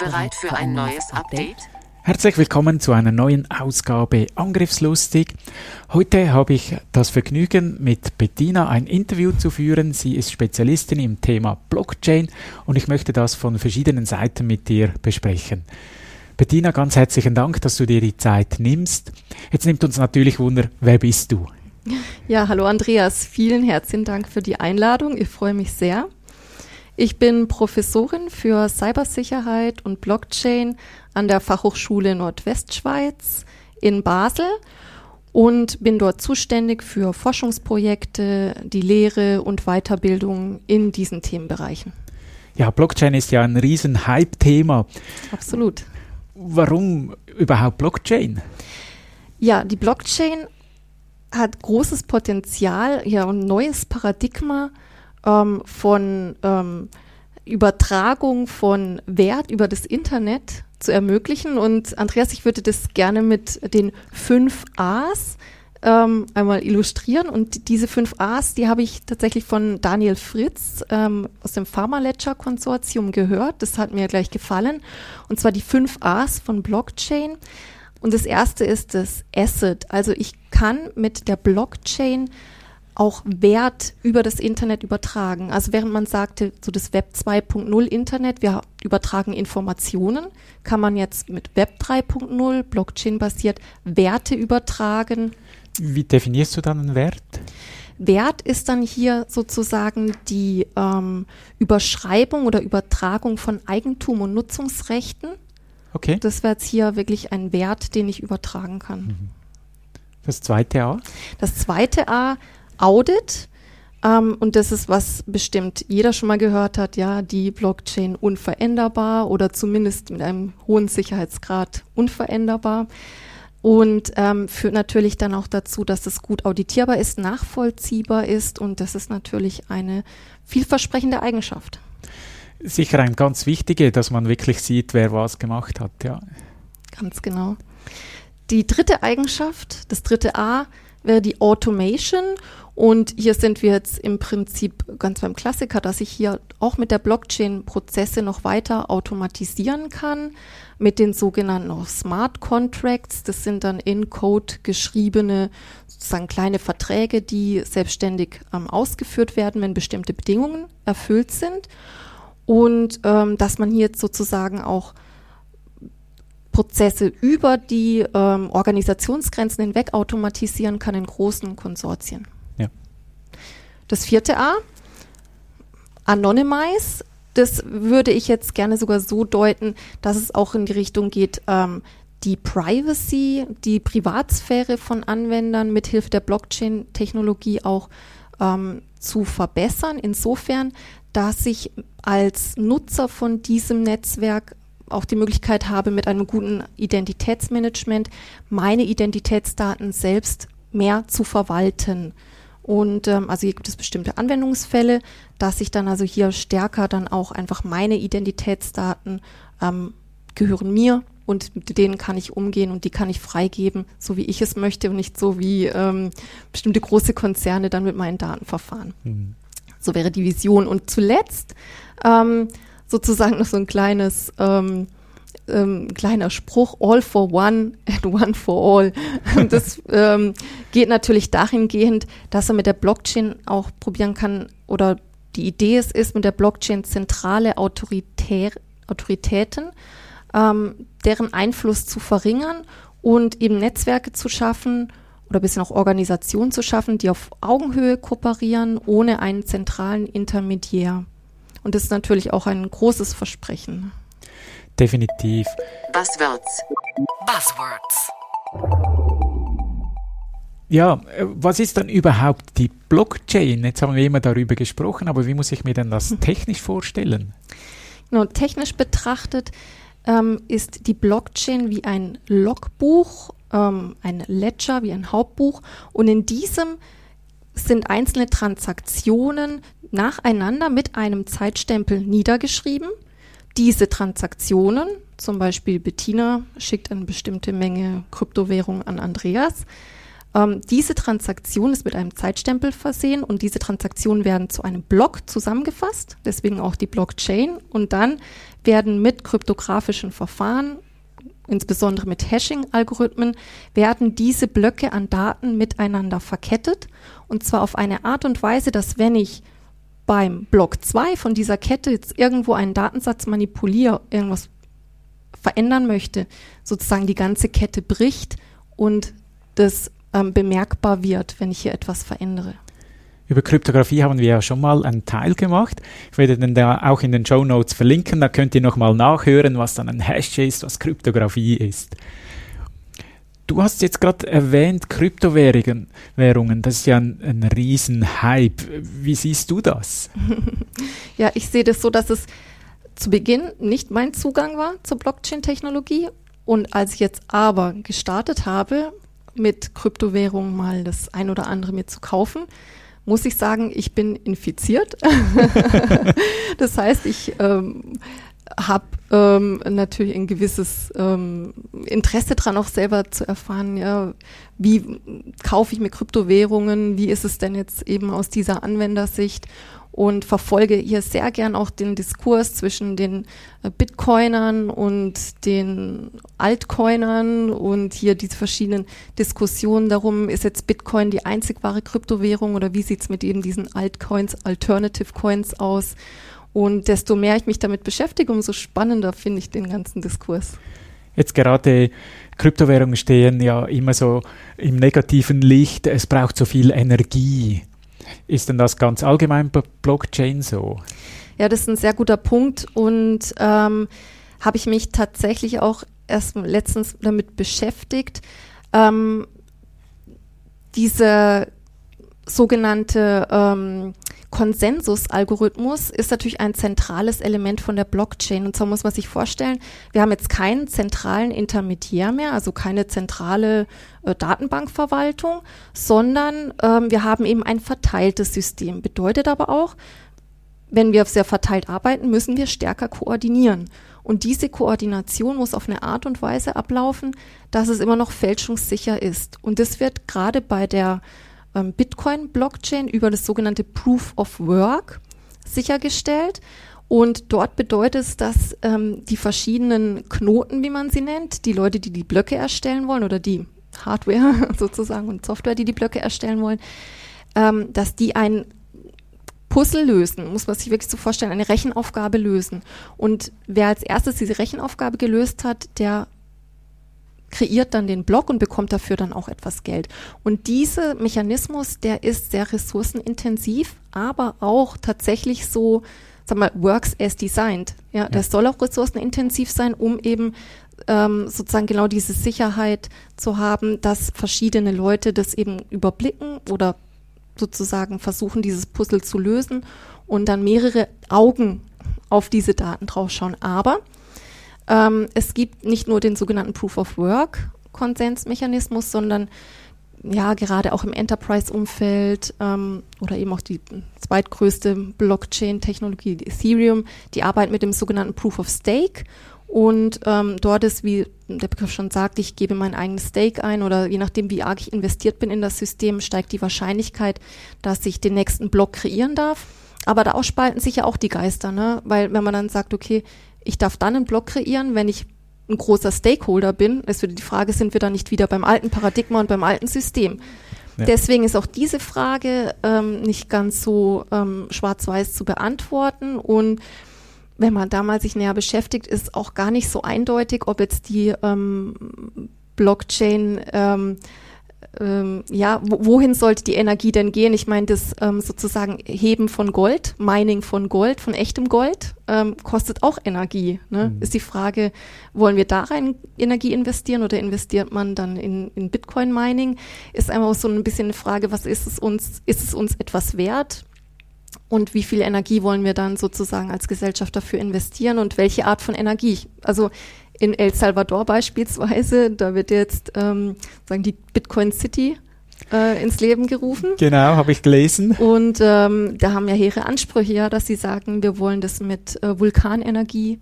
Bereit für ein neues Update? Herzlich willkommen zu einer neuen Ausgabe Angriffslustig. Heute habe ich das Vergnügen, mit Bettina ein Interview zu führen. Sie ist Spezialistin im Thema Blockchain und ich möchte das von verschiedenen Seiten mit dir besprechen. Bettina, ganz herzlichen Dank, dass du dir die Zeit nimmst. Jetzt nimmt uns natürlich Wunder, wer bist du? Ja, hallo Andreas, vielen herzlichen Dank für die Einladung. Ich freue mich sehr. Ich bin Professorin für Cybersicherheit und Blockchain an der Fachhochschule Nordwestschweiz in Basel und bin dort zuständig für Forschungsprojekte, die Lehre und Weiterbildung in diesen Themenbereichen. Ja, Blockchain ist ja ein riesen Hype-Thema. Absolut. Warum überhaupt Blockchain? Ja, die Blockchain hat großes Potenzial, ja, ein neues Paradigma ähm, von ähm, Übertragung von Wert über das Internet zu ermöglichen. Und Andreas, ich würde das gerne mit den fünf A's ähm, einmal illustrieren. Und diese fünf A's, die habe ich tatsächlich von Daniel Fritz ähm, aus dem Pharma Ledger Konsortium gehört. Das hat mir gleich gefallen. Und zwar die fünf A's von Blockchain. Und das erste ist das Asset. Also ich kann mit der Blockchain auch Wert über das Internet übertragen. Also während man sagte, so das Web 2.0 Internet, wir übertragen Informationen, kann man jetzt mit Web 3.0 Blockchain basiert Werte übertragen. Wie definierst du dann einen Wert? Wert ist dann hier sozusagen die ähm, Überschreibung oder Übertragung von Eigentum und Nutzungsrechten. Okay. Das wäre jetzt hier wirklich ein Wert, den ich übertragen kann. Mhm. Das zweite A? Das zweite A, Audit. Ähm, und das ist, was bestimmt jeder schon mal gehört hat, ja, die Blockchain unveränderbar oder zumindest mit einem hohen Sicherheitsgrad unveränderbar. Und ähm, führt natürlich dann auch dazu, dass es gut auditierbar ist, nachvollziehbar ist und das ist natürlich eine vielversprechende Eigenschaft. Sicher ein ganz wichtige, dass man wirklich sieht, wer was gemacht hat, ja. Ganz genau. Die dritte Eigenschaft, das dritte A, wäre die Automation. Und hier sind wir jetzt im Prinzip ganz beim Klassiker, dass ich hier auch mit der Blockchain Prozesse noch weiter automatisieren kann mit den sogenannten Smart Contracts. Das sind dann in Code geschriebene sozusagen kleine Verträge, die selbstständig ähm, ausgeführt werden, wenn bestimmte Bedingungen erfüllt sind. Und ähm, dass man hier jetzt sozusagen auch Prozesse über die ähm, Organisationsgrenzen hinweg automatisieren kann in großen Konsortien. Ja. Das vierte A, Anonymize. Das würde ich jetzt gerne sogar so deuten, dass es auch in die Richtung geht, ähm, die Privacy, die Privatsphäre von Anwendern mithilfe der Blockchain-Technologie auch ähm, zu verbessern. Insofern, dass ich als Nutzer von diesem Netzwerk auch die Möglichkeit habe, mit einem guten Identitätsmanagement meine Identitätsdaten selbst mehr zu verwalten. Und ähm, also hier gibt es bestimmte Anwendungsfälle, dass ich dann also hier stärker dann auch einfach meine Identitätsdaten ähm, gehören mir und mit denen kann ich umgehen und die kann ich freigeben, so wie ich es möchte und nicht so wie ähm, bestimmte große Konzerne dann mit meinen Daten verfahren. Mhm. So wäre die Vision. Und zuletzt ähm, sozusagen noch so ein kleines ähm, ähm, kleiner Spruch, all for one and one for all. Das ähm, geht natürlich dahingehend, dass er mit der Blockchain auch probieren kann oder die Idee es ist, mit der Blockchain zentrale Autoritär, Autoritäten, ähm, deren Einfluss zu verringern und eben Netzwerke zu schaffen oder ein bisschen auch Organisationen zu schaffen, die auf Augenhöhe kooperieren, ohne einen zentralen Intermediär. Und das ist natürlich auch ein großes Versprechen. Definitiv. Buzzwords. Buzzwords. Ja, äh, was ist dann überhaupt die Blockchain? Jetzt haben wir immer darüber gesprochen, aber wie muss ich mir denn das technisch vorstellen? Und technisch betrachtet ähm, ist die Blockchain wie ein Logbuch, ähm, ein Ledger, wie ein Hauptbuch. Und in diesem sind einzelne Transaktionen nacheinander mit einem Zeitstempel niedergeschrieben. Diese Transaktionen, zum Beispiel Bettina schickt eine bestimmte Menge Kryptowährung an Andreas, ähm, diese Transaktion ist mit einem Zeitstempel versehen und diese Transaktionen werden zu einem Block zusammengefasst, deswegen auch die Blockchain. Und dann werden mit kryptografischen Verfahren, insbesondere mit Hashing-Algorithmen, werden diese Blöcke an Daten miteinander verkettet. Und zwar auf eine Art und Weise, dass wenn ich beim Block 2 von dieser Kette jetzt irgendwo einen Datensatz manipuliere, irgendwas verändern möchte, sozusagen die ganze Kette bricht und das ähm, bemerkbar wird, wenn ich hier etwas verändere. Über Kryptographie haben wir ja schon mal einen Teil gemacht. Ich werde den da auch in den Show Notes verlinken. Da könnt ihr nochmal nachhören, was dann ein Hash ist, was Kryptographie ist. Du hast jetzt gerade erwähnt, Kryptowährungen. Das ist ja ein, ein Riesenhype. Wie siehst du das? ja, ich sehe das so, dass es zu Beginn nicht mein Zugang war zur Blockchain-Technologie. Und als ich jetzt aber gestartet habe, mit Kryptowährungen mal das ein oder andere mir zu kaufen, muss ich sagen, ich bin infiziert. das heißt, ich ähm, habe ähm, natürlich ein gewisses ähm, Interesse daran, auch selber zu erfahren, ja, wie kaufe ich mir Kryptowährungen, wie ist es denn jetzt eben aus dieser Anwendersicht und verfolge hier sehr gern auch den Diskurs zwischen den äh, Bitcoinern und den Altcoinern und hier diese verschiedenen Diskussionen darum, ist jetzt Bitcoin die einzig wahre Kryptowährung oder wie sieht's mit eben diesen Altcoins, Alternative Coins aus? Und desto mehr ich mich damit beschäftige, umso spannender finde ich den ganzen Diskurs. Jetzt gerade Kryptowährungen stehen ja immer so im negativen Licht, es braucht so viel Energie. Ist denn das ganz allgemein bei Blockchain so? Ja, das ist ein sehr guter Punkt und ähm, habe ich mich tatsächlich auch erst letztens damit beschäftigt. Ähm, diese sogenannte ähm, Konsensusalgorithmus ist natürlich ein zentrales Element von der Blockchain. Und zwar muss man sich vorstellen, wir haben jetzt keinen zentralen Intermediär mehr, also keine zentrale äh, Datenbankverwaltung, sondern ähm, wir haben eben ein verteiltes System. Bedeutet aber auch, wenn wir sehr verteilt arbeiten, müssen wir stärker koordinieren. Und diese Koordination muss auf eine Art und Weise ablaufen, dass es immer noch fälschungssicher ist. Und das wird gerade bei der ähm, Bitcoin-Blockchain über das sogenannte Proof of Work sichergestellt. Und dort bedeutet es, dass ähm, die verschiedenen Knoten, wie man sie nennt, die Leute, die die Blöcke erstellen wollen oder die Hardware sozusagen und Software, die die Blöcke erstellen wollen, ähm, dass die ein Puzzle lösen, muss man sich wirklich so vorstellen, eine Rechenaufgabe lösen. Und wer als erstes diese Rechenaufgabe gelöst hat, der kreiert dann den Block und bekommt dafür dann auch etwas Geld. Und dieser Mechanismus, der ist sehr ressourcenintensiv, aber auch tatsächlich so, sag mal, works as designed. Ja, ja. das soll auch ressourcenintensiv sein, um eben ähm, sozusagen genau diese Sicherheit zu haben, dass verschiedene Leute das eben überblicken oder sozusagen versuchen, dieses Puzzle zu lösen und dann mehrere Augen auf diese Daten draufschauen. Aber ähm, es gibt nicht nur den sogenannten Proof of Work Konsensmechanismus, sondern ja, gerade auch im Enterprise-Umfeld ähm, oder eben auch die zweitgrößte Blockchain-Technologie, Ethereum, die arbeiten mit dem sogenannten Proof of Stake. Und ähm, dort ist, wie der Begriff schon sagt, ich gebe mein eigenes Stake ein oder je nachdem, wie arg ich investiert bin in das System, steigt die Wahrscheinlichkeit, dass ich den nächsten Block kreieren darf. Aber da spalten sich ja auch die Geister, ne? Weil wenn man dann sagt, okay, ich darf dann einen Block kreieren, wenn ich ein großer Stakeholder bin. Es wird die Frage, sind wir dann nicht wieder beim alten Paradigma und beim alten System? Ja. Deswegen ist auch diese Frage ähm, nicht ganz so ähm, schwarz-weiß zu beantworten. Und wenn man da mal sich näher beschäftigt, ist auch gar nicht so eindeutig, ob jetzt die ähm, Blockchain ähm, ähm, ja, wohin sollte die Energie denn gehen? Ich meine, das ähm, sozusagen Heben von Gold, Mining von Gold, von echtem Gold, ähm, kostet auch Energie. Ne? Mhm. Ist die Frage, wollen wir da rein Energie investieren oder investiert man dann in, in Bitcoin-Mining? Ist einfach so ein bisschen eine Frage, was ist es uns, ist es uns etwas wert? und wie viel Energie wollen wir dann sozusagen als Gesellschaft dafür investieren und welche Art von Energie. Also in El Salvador beispielsweise, da wird jetzt ähm, sagen die Bitcoin City äh, ins Leben gerufen. Genau, habe ich gelesen. Und ähm, da haben ja hehre Ansprüche, ja, dass sie sagen, wir wollen das mit äh, Vulkanenergie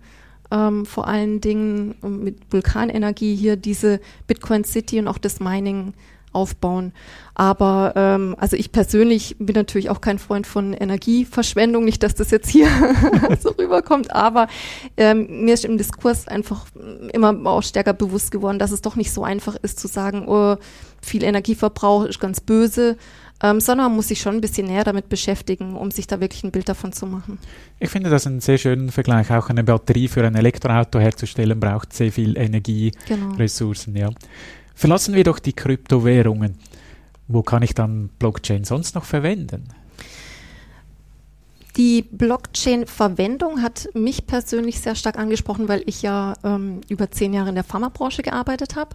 ähm, vor allen Dingen mit Vulkanenergie hier diese Bitcoin City und auch das Mining aufbauen. Aber ähm, also ich persönlich bin natürlich auch kein Freund von Energieverschwendung, nicht, dass das jetzt hier so rüberkommt, aber ähm, mir ist im Diskurs einfach immer auch stärker bewusst geworden, dass es doch nicht so einfach ist zu sagen, oh, viel Energieverbrauch ist ganz böse. Ähm, sondern man muss sich schon ein bisschen näher damit beschäftigen, um sich da wirklich ein Bild davon zu machen. Ich finde das einen sehr schönen Vergleich. Auch eine Batterie für ein Elektroauto herzustellen braucht sehr viel Energieressourcen. Genau. Ja. Verlassen wir doch die Kryptowährungen. Wo kann ich dann Blockchain sonst noch verwenden? Die Blockchain-Verwendung hat mich persönlich sehr stark angesprochen, weil ich ja ähm, über zehn Jahre in der Pharmabranche gearbeitet habe.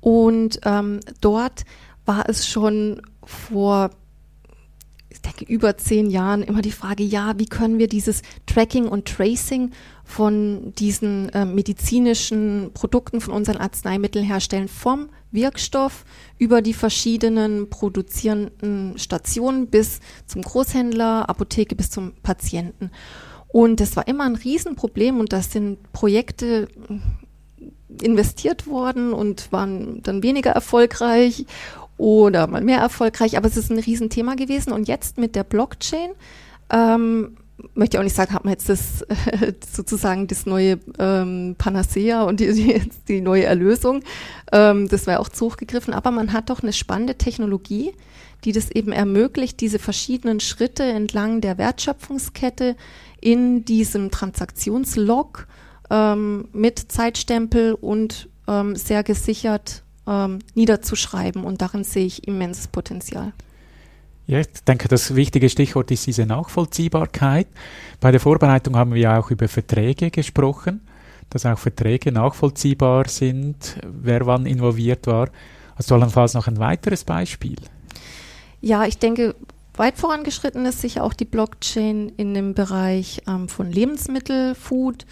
Und ähm, dort war es schon vor, ich denke, über zehn Jahren immer die Frage, ja, wie können wir dieses Tracking und Tracing von diesen äh, medizinischen Produkten, von unseren Arzneimitteln herstellen, vom Wirkstoff über die verschiedenen produzierenden Stationen bis zum Großhändler, Apotheke bis zum Patienten. Und das war immer ein Riesenproblem und das sind Projekte äh, investiert worden und waren dann weniger erfolgreich oder mal mehr erfolgreich, aber es ist ein Riesenthema gewesen. Und jetzt mit der Blockchain ähm, möchte auch nicht sagen, hat man jetzt das sozusagen das neue ähm, Panacea und die, die, die neue Erlösung. Ähm, das wäre auch zu hoch gegriffen, aber man hat doch eine spannende Technologie, die das eben ermöglicht, diese verschiedenen Schritte entlang der Wertschöpfungskette in diesem Transaktionslog ähm, mit Zeitstempel und ähm, sehr gesichert ähm, niederzuschreiben. Und darin sehe ich immenses Potenzial. Ja, ich denke, das wichtige Stichwort ist diese Nachvollziehbarkeit. Bei der Vorbereitung haben wir auch über Verträge gesprochen, dass auch Verträge nachvollziehbar sind, wer wann involviert war. Hast du allenfalls noch ein weiteres Beispiel? Ja, ich denke, weit vorangeschritten ist sicher auch die Blockchain in dem Bereich ähm, von Lebensmittel, Food,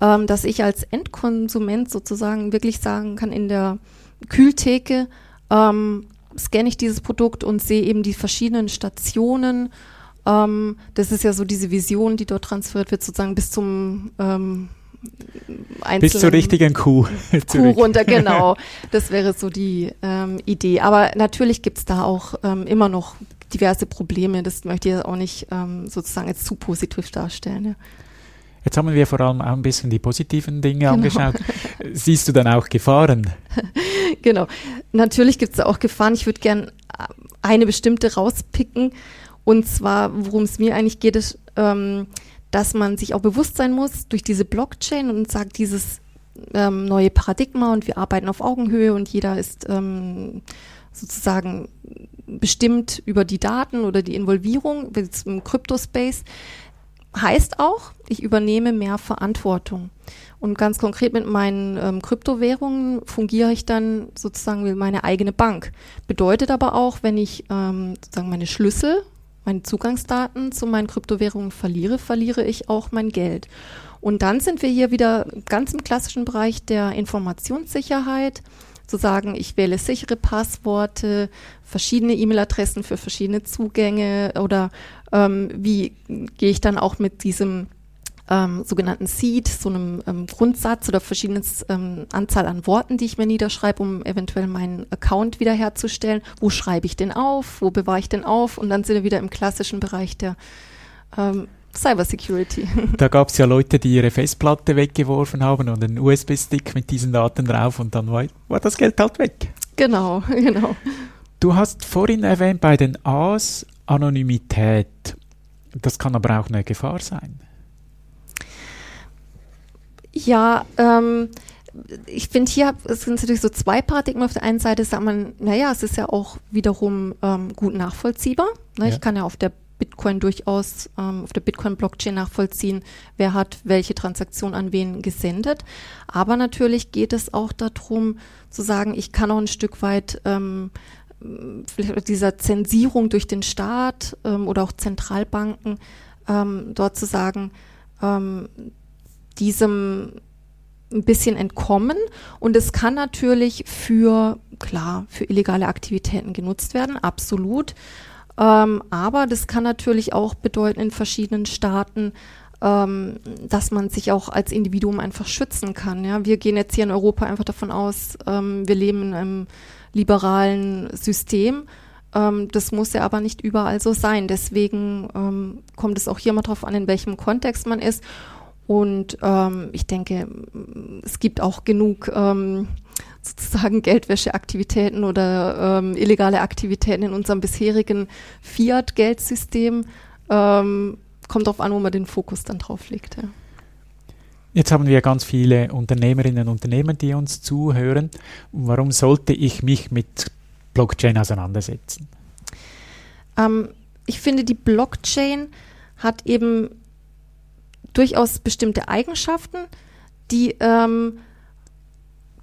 ähm, dass ich als Endkonsument sozusagen wirklich sagen kann, in der Kühltheke ähm, scanne ich dieses Produkt und sehe eben die verschiedenen Stationen. Ähm, das ist ja so diese Vision, die dort transferiert wird, sozusagen bis zum ähm, bis zur richtigen Kuh. Kuh runter, genau. Das wäre so die ähm, Idee. Aber natürlich gibt es da auch ähm, immer noch diverse Probleme. Das möchte ich auch nicht ähm, sozusagen jetzt zu positiv darstellen. Ja. Jetzt haben wir vor allem auch ein bisschen die positiven Dinge genau. angeschaut. Siehst du dann auch Gefahren? genau. Natürlich gibt es auch Gefahren. Ich würde gern eine bestimmte rauspicken. Und zwar, worum es mir eigentlich geht, ist, ähm, dass man sich auch bewusst sein muss durch diese Blockchain und sagt, dieses ähm, neue Paradigma und wir arbeiten auf Augenhöhe und jeder ist ähm, sozusagen bestimmt über die Daten oder die Involvierung im Kryptospace heißt auch, ich übernehme mehr Verantwortung. Und ganz konkret mit meinen ähm, Kryptowährungen fungiere ich dann sozusagen wie meine eigene Bank. Bedeutet aber auch, wenn ich ähm, sozusagen meine Schlüssel, meine Zugangsdaten zu meinen Kryptowährungen verliere, verliere ich auch mein Geld. Und dann sind wir hier wieder ganz im klassischen Bereich der Informationssicherheit zu sagen, ich wähle sichere Passworte, verschiedene E-Mail-Adressen für verschiedene Zugänge oder ähm, wie gehe ich dann auch mit diesem ähm, sogenannten Seed, so einem ähm, Grundsatz oder verschiedenen ähm, Anzahl an Worten, die ich mir niederschreibe, um eventuell meinen Account wiederherzustellen. Wo schreibe ich den auf? Wo bewahre ich den auf? Und dann sind wir wieder im klassischen Bereich der ähm, Cybersecurity. Da gab es ja Leute, die ihre Festplatte weggeworfen haben und einen USB-Stick mit diesen Daten drauf und dann war, war das Geld halt weg. Genau, genau. Du hast vorhin erwähnt bei den A's Anonymität. Das kann aber auch eine Gefahr sein. Ja, ähm, ich finde hier es sind natürlich so zwei Paradigmen. Auf der einen Seite sagt man, naja, es ist ja auch wiederum ähm, gut nachvollziehbar. Ne? Ja. Ich kann ja auf der Bitcoin durchaus ähm, auf der Bitcoin-Blockchain nachvollziehen, wer hat welche Transaktion an wen gesendet. Aber natürlich geht es auch darum zu sagen, ich kann auch ein Stück weit ähm, dieser Zensierung durch den Staat ähm, oder auch Zentralbanken, ähm, dort zu sagen, ähm, diesem ein bisschen entkommen. Und es kann natürlich für, klar, für illegale Aktivitäten genutzt werden, absolut. Ähm, aber das kann natürlich auch bedeuten in verschiedenen Staaten, ähm, dass man sich auch als Individuum einfach schützen kann. Ja? Wir gehen jetzt hier in Europa einfach davon aus, ähm, wir leben in einem liberalen System. Ähm, das muss ja aber nicht überall so sein. Deswegen ähm, kommt es auch hier mal drauf an, in welchem Kontext man ist. Und ähm, ich denke, es gibt auch genug sozusagen Geldwäscheaktivitäten oder ähm, illegale Aktivitäten in unserem bisherigen Fiat-Geldsystem. Ähm, kommt darauf an, wo man den Fokus dann drauf legt. Ja. Jetzt haben wir ganz viele Unternehmerinnen und Unternehmer, die uns zuhören. Warum sollte ich mich mit Blockchain auseinandersetzen? Ähm, ich finde, die Blockchain hat eben durchaus bestimmte Eigenschaften, die ähm,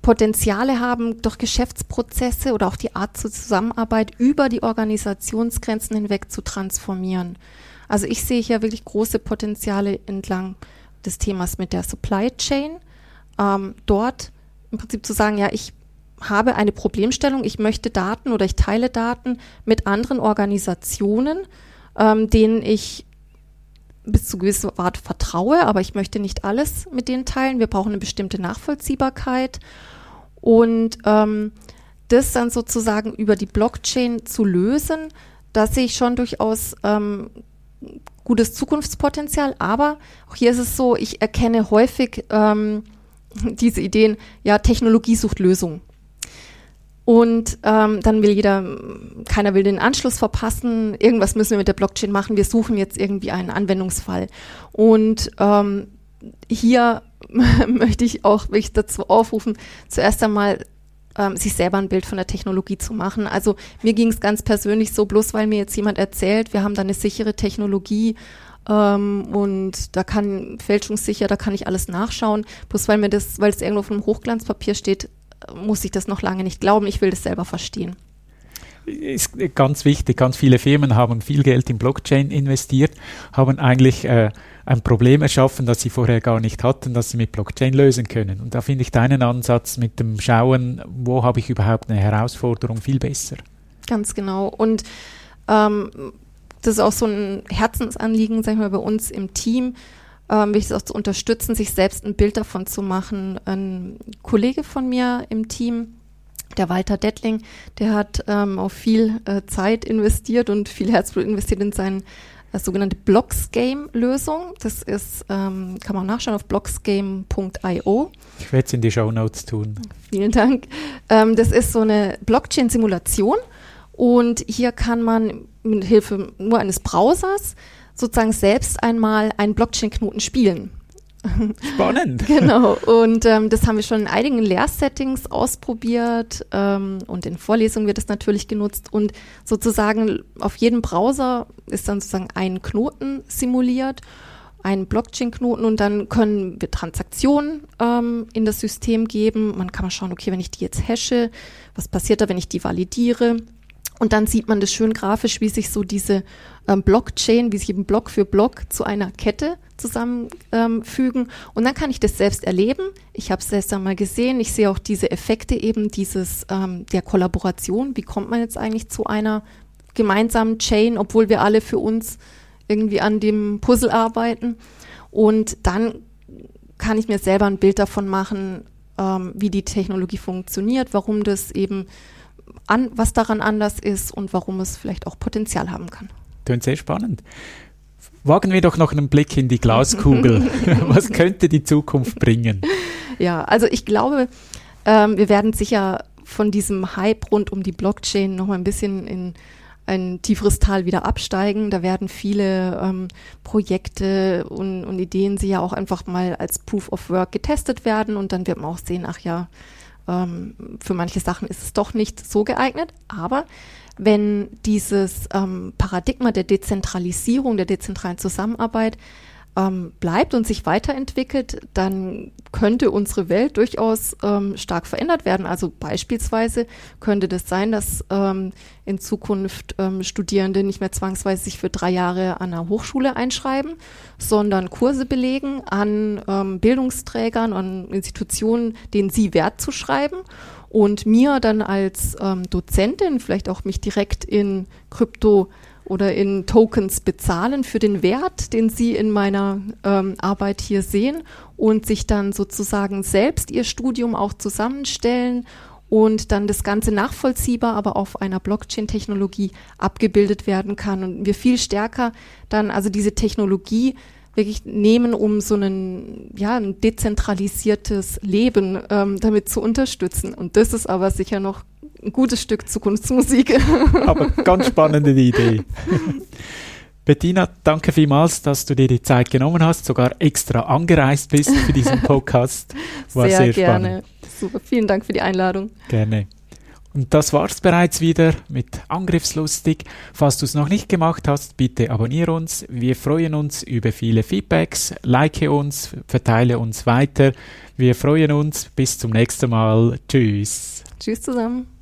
Potenziale haben, durch Geschäftsprozesse oder auch die Art zur Zusammenarbeit über die Organisationsgrenzen hinweg zu transformieren. Also ich sehe hier wirklich große Potenziale entlang des Themas mit der Supply Chain. Ähm, dort im Prinzip zu sagen, ja, ich habe eine Problemstellung, ich möchte Daten oder ich teile Daten mit anderen Organisationen, ähm, denen ich bis zu gewisser Art vertraue, aber ich möchte nicht alles mit denen teilen. Wir brauchen eine bestimmte Nachvollziehbarkeit und ähm, das dann sozusagen über die Blockchain zu lösen, da sehe ich schon durchaus ähm, gutes Zukunftspotenzial. Aber auch hier ist es so, ich erkenne häufig ähm, diese Ideen, ja, Technologie sucht Lösungen. Und ähm, dann will jeder, keiner will den Anschluss verpassen, irgendwas müssen wir mit der Blockchain machen, wir suchen jetzt irgendwie einen Anwendungsfall. Und ähm, hier möchte ich auch wirklich dazu aufrufen, zuerst einmal ähm, sich selber ein Bild von der Technologie zu machen. Also mir ging es ganz persönlich so, bloß weil mir jetzt jemand erzählt, wir haben da eine sichere Technologie ähm, und da kann fälschungssicher, da kann ich alles nachschauen, bloß weil mir das, weil es irgendwo auf einem Hochglanzpapier steht, muss ich das noch lange nicht glauben. Ich will das selber verstehen. Ist ganz wichtig. Ganz viele Firmen haben viel Geld in Blockchain investiert, haben eigentlich äh, ein Problem erschaffen, das sie vorher gar nicht hatten, das sie mit Blockchain lösen können. Und da finde ich deinen Ansatz mit dem Schauen, wo habe ich überhaupt eine Herausforderung, viel besser. Ganz genau. Und ähm, das ist auch so ein Herzensanliegen, sag ich mal, bei uns im Team, ähm, mich auch zu unterstützen, sich selbst ein Bild davon zu machen. Ein Kollege von mir im Team, der Walter Dettling, der hat ähm, auch viel äh, Zeit investiert und viel Herzblut investiert in seine äh, sogenannte Blocksgame-Lösung. Das ist, ähm, kann man nachschauen auf blocksgame.io. Ich werde es in die Show Notes tun. Vielen Dank. Ähm, das ist so eine Blockchain-Simulation und hier kann man mit Hilfe nur eines Browsers sozusagen selbst einmal einen Blockchain-Knoten spielen. Spannend. genau. Und ähm, das haben wir schon in einigen Lehrsettings ausprobiert ähm, und in Vorlesungen wird es natürlich genutzt. Und sozusagen auf jedem Browser ist dann sozusagen ein Knoten simuliert, ein Blockchain-Knoten und dann können wir Transaktionen ähm, in das System geben. Man kann mal schauen, okay, wenn ich die jetzt hashe, was passiert da, wenn ich die validiere? Und dann sieht man das schön grafisch, wie sich so diese ähm, Blockchain, wie sich eben Block für Block zu einer Kette zusammenfügen. Ähm, und dann kann ich das selbst erleben. Ich habe es selbst einmal gesehen. Ich sehe auch diese Effekte eben dieses ähm, der Kollaboration. Wie kommt man jetzt eigentlich zu einer gemeinsamen Chain, obwohl wir alle für uns irgendwie an dem Puzzle arbeiten? Und dann kann ich mir selber ein Bild davon machen, ähm, wie die Technologie funktioniert, warum das eben an, was daran anders ist und warum es vielleicht auch Potenzial haben kann. Tönt sehr spannend. Wagen wir doch noch einen Blick in die Glaskugel. Was könnte die Zukunft bringen? Ja, also ich glaube, ähm, wir werden sicher von diesem Hype rund um die Blockchain noch mal ein bisschen in ein tieferes Tal wieder absteigen. Da werden viele ähm, Projekte und, und Ideen sie ja auch einfach mal als Proof of Work getestet werden und dann wird man auch sehen, ach ja, ähm, für manche Sachen ist es doch nicht so geeignet. Aber wenn dieses ähm, Paradigma der Dezentralisierung, der dezentralen Zusammenarbeit ähm, bleibt und sich weiterentwickelt, dann könnte unsere Welt durchaus ähm, stark verändert werden. Also beispielsweise könnte das sein, dass ähm, in Zukunft ähm, Studierende nicht mehr zwangsweise sich für drei Jahre an einer Hochschule einschreiben, sondern Kurse belegen an ähm, Bildungsträgern, an Institutionen, denen sie Wert zu schreiben und mir dann als ähm, Dozentin vielleicht auch mich direkt in Krypto oder in Tokens bezahlen für den Wert, den Sie in meiner ähm, Arbeit hier sehen und sich dann sozusagen selbst Ihr Studium auch zusammenstellen und dann das Ganze nachvollziehbar, aber auf einer Blockchain-Technologie abgebildet werden kann und wir viel stärker dann also diese Technologie wirklich nehmen, um so einen, ja, ein dezentralisiertes Leben ähm, damit zu unterstützen. Und das ist aber sicher noch ein gutes Stück Zukunftsmusik. Aber ganz spannende Idee. Bettina, danke vielmals, dass du dir die Zeit genommen hast, sogar extra angereist bist für diesen Podcast. War sehr, sehr gerne. Spannend. Super, vielen Dank für die Einladung. Gerne. Und das war's bereits wieder mit Angriffslustig. Falls du es noch nicht gemacht hast, bitte abonniere uns. Wir freuen uns über viele Feedbacks. Like uns, verteile uns weiter. Wir freuen uns. Bis zum nächsten Mal. Tschüss. Tschüss zusammen.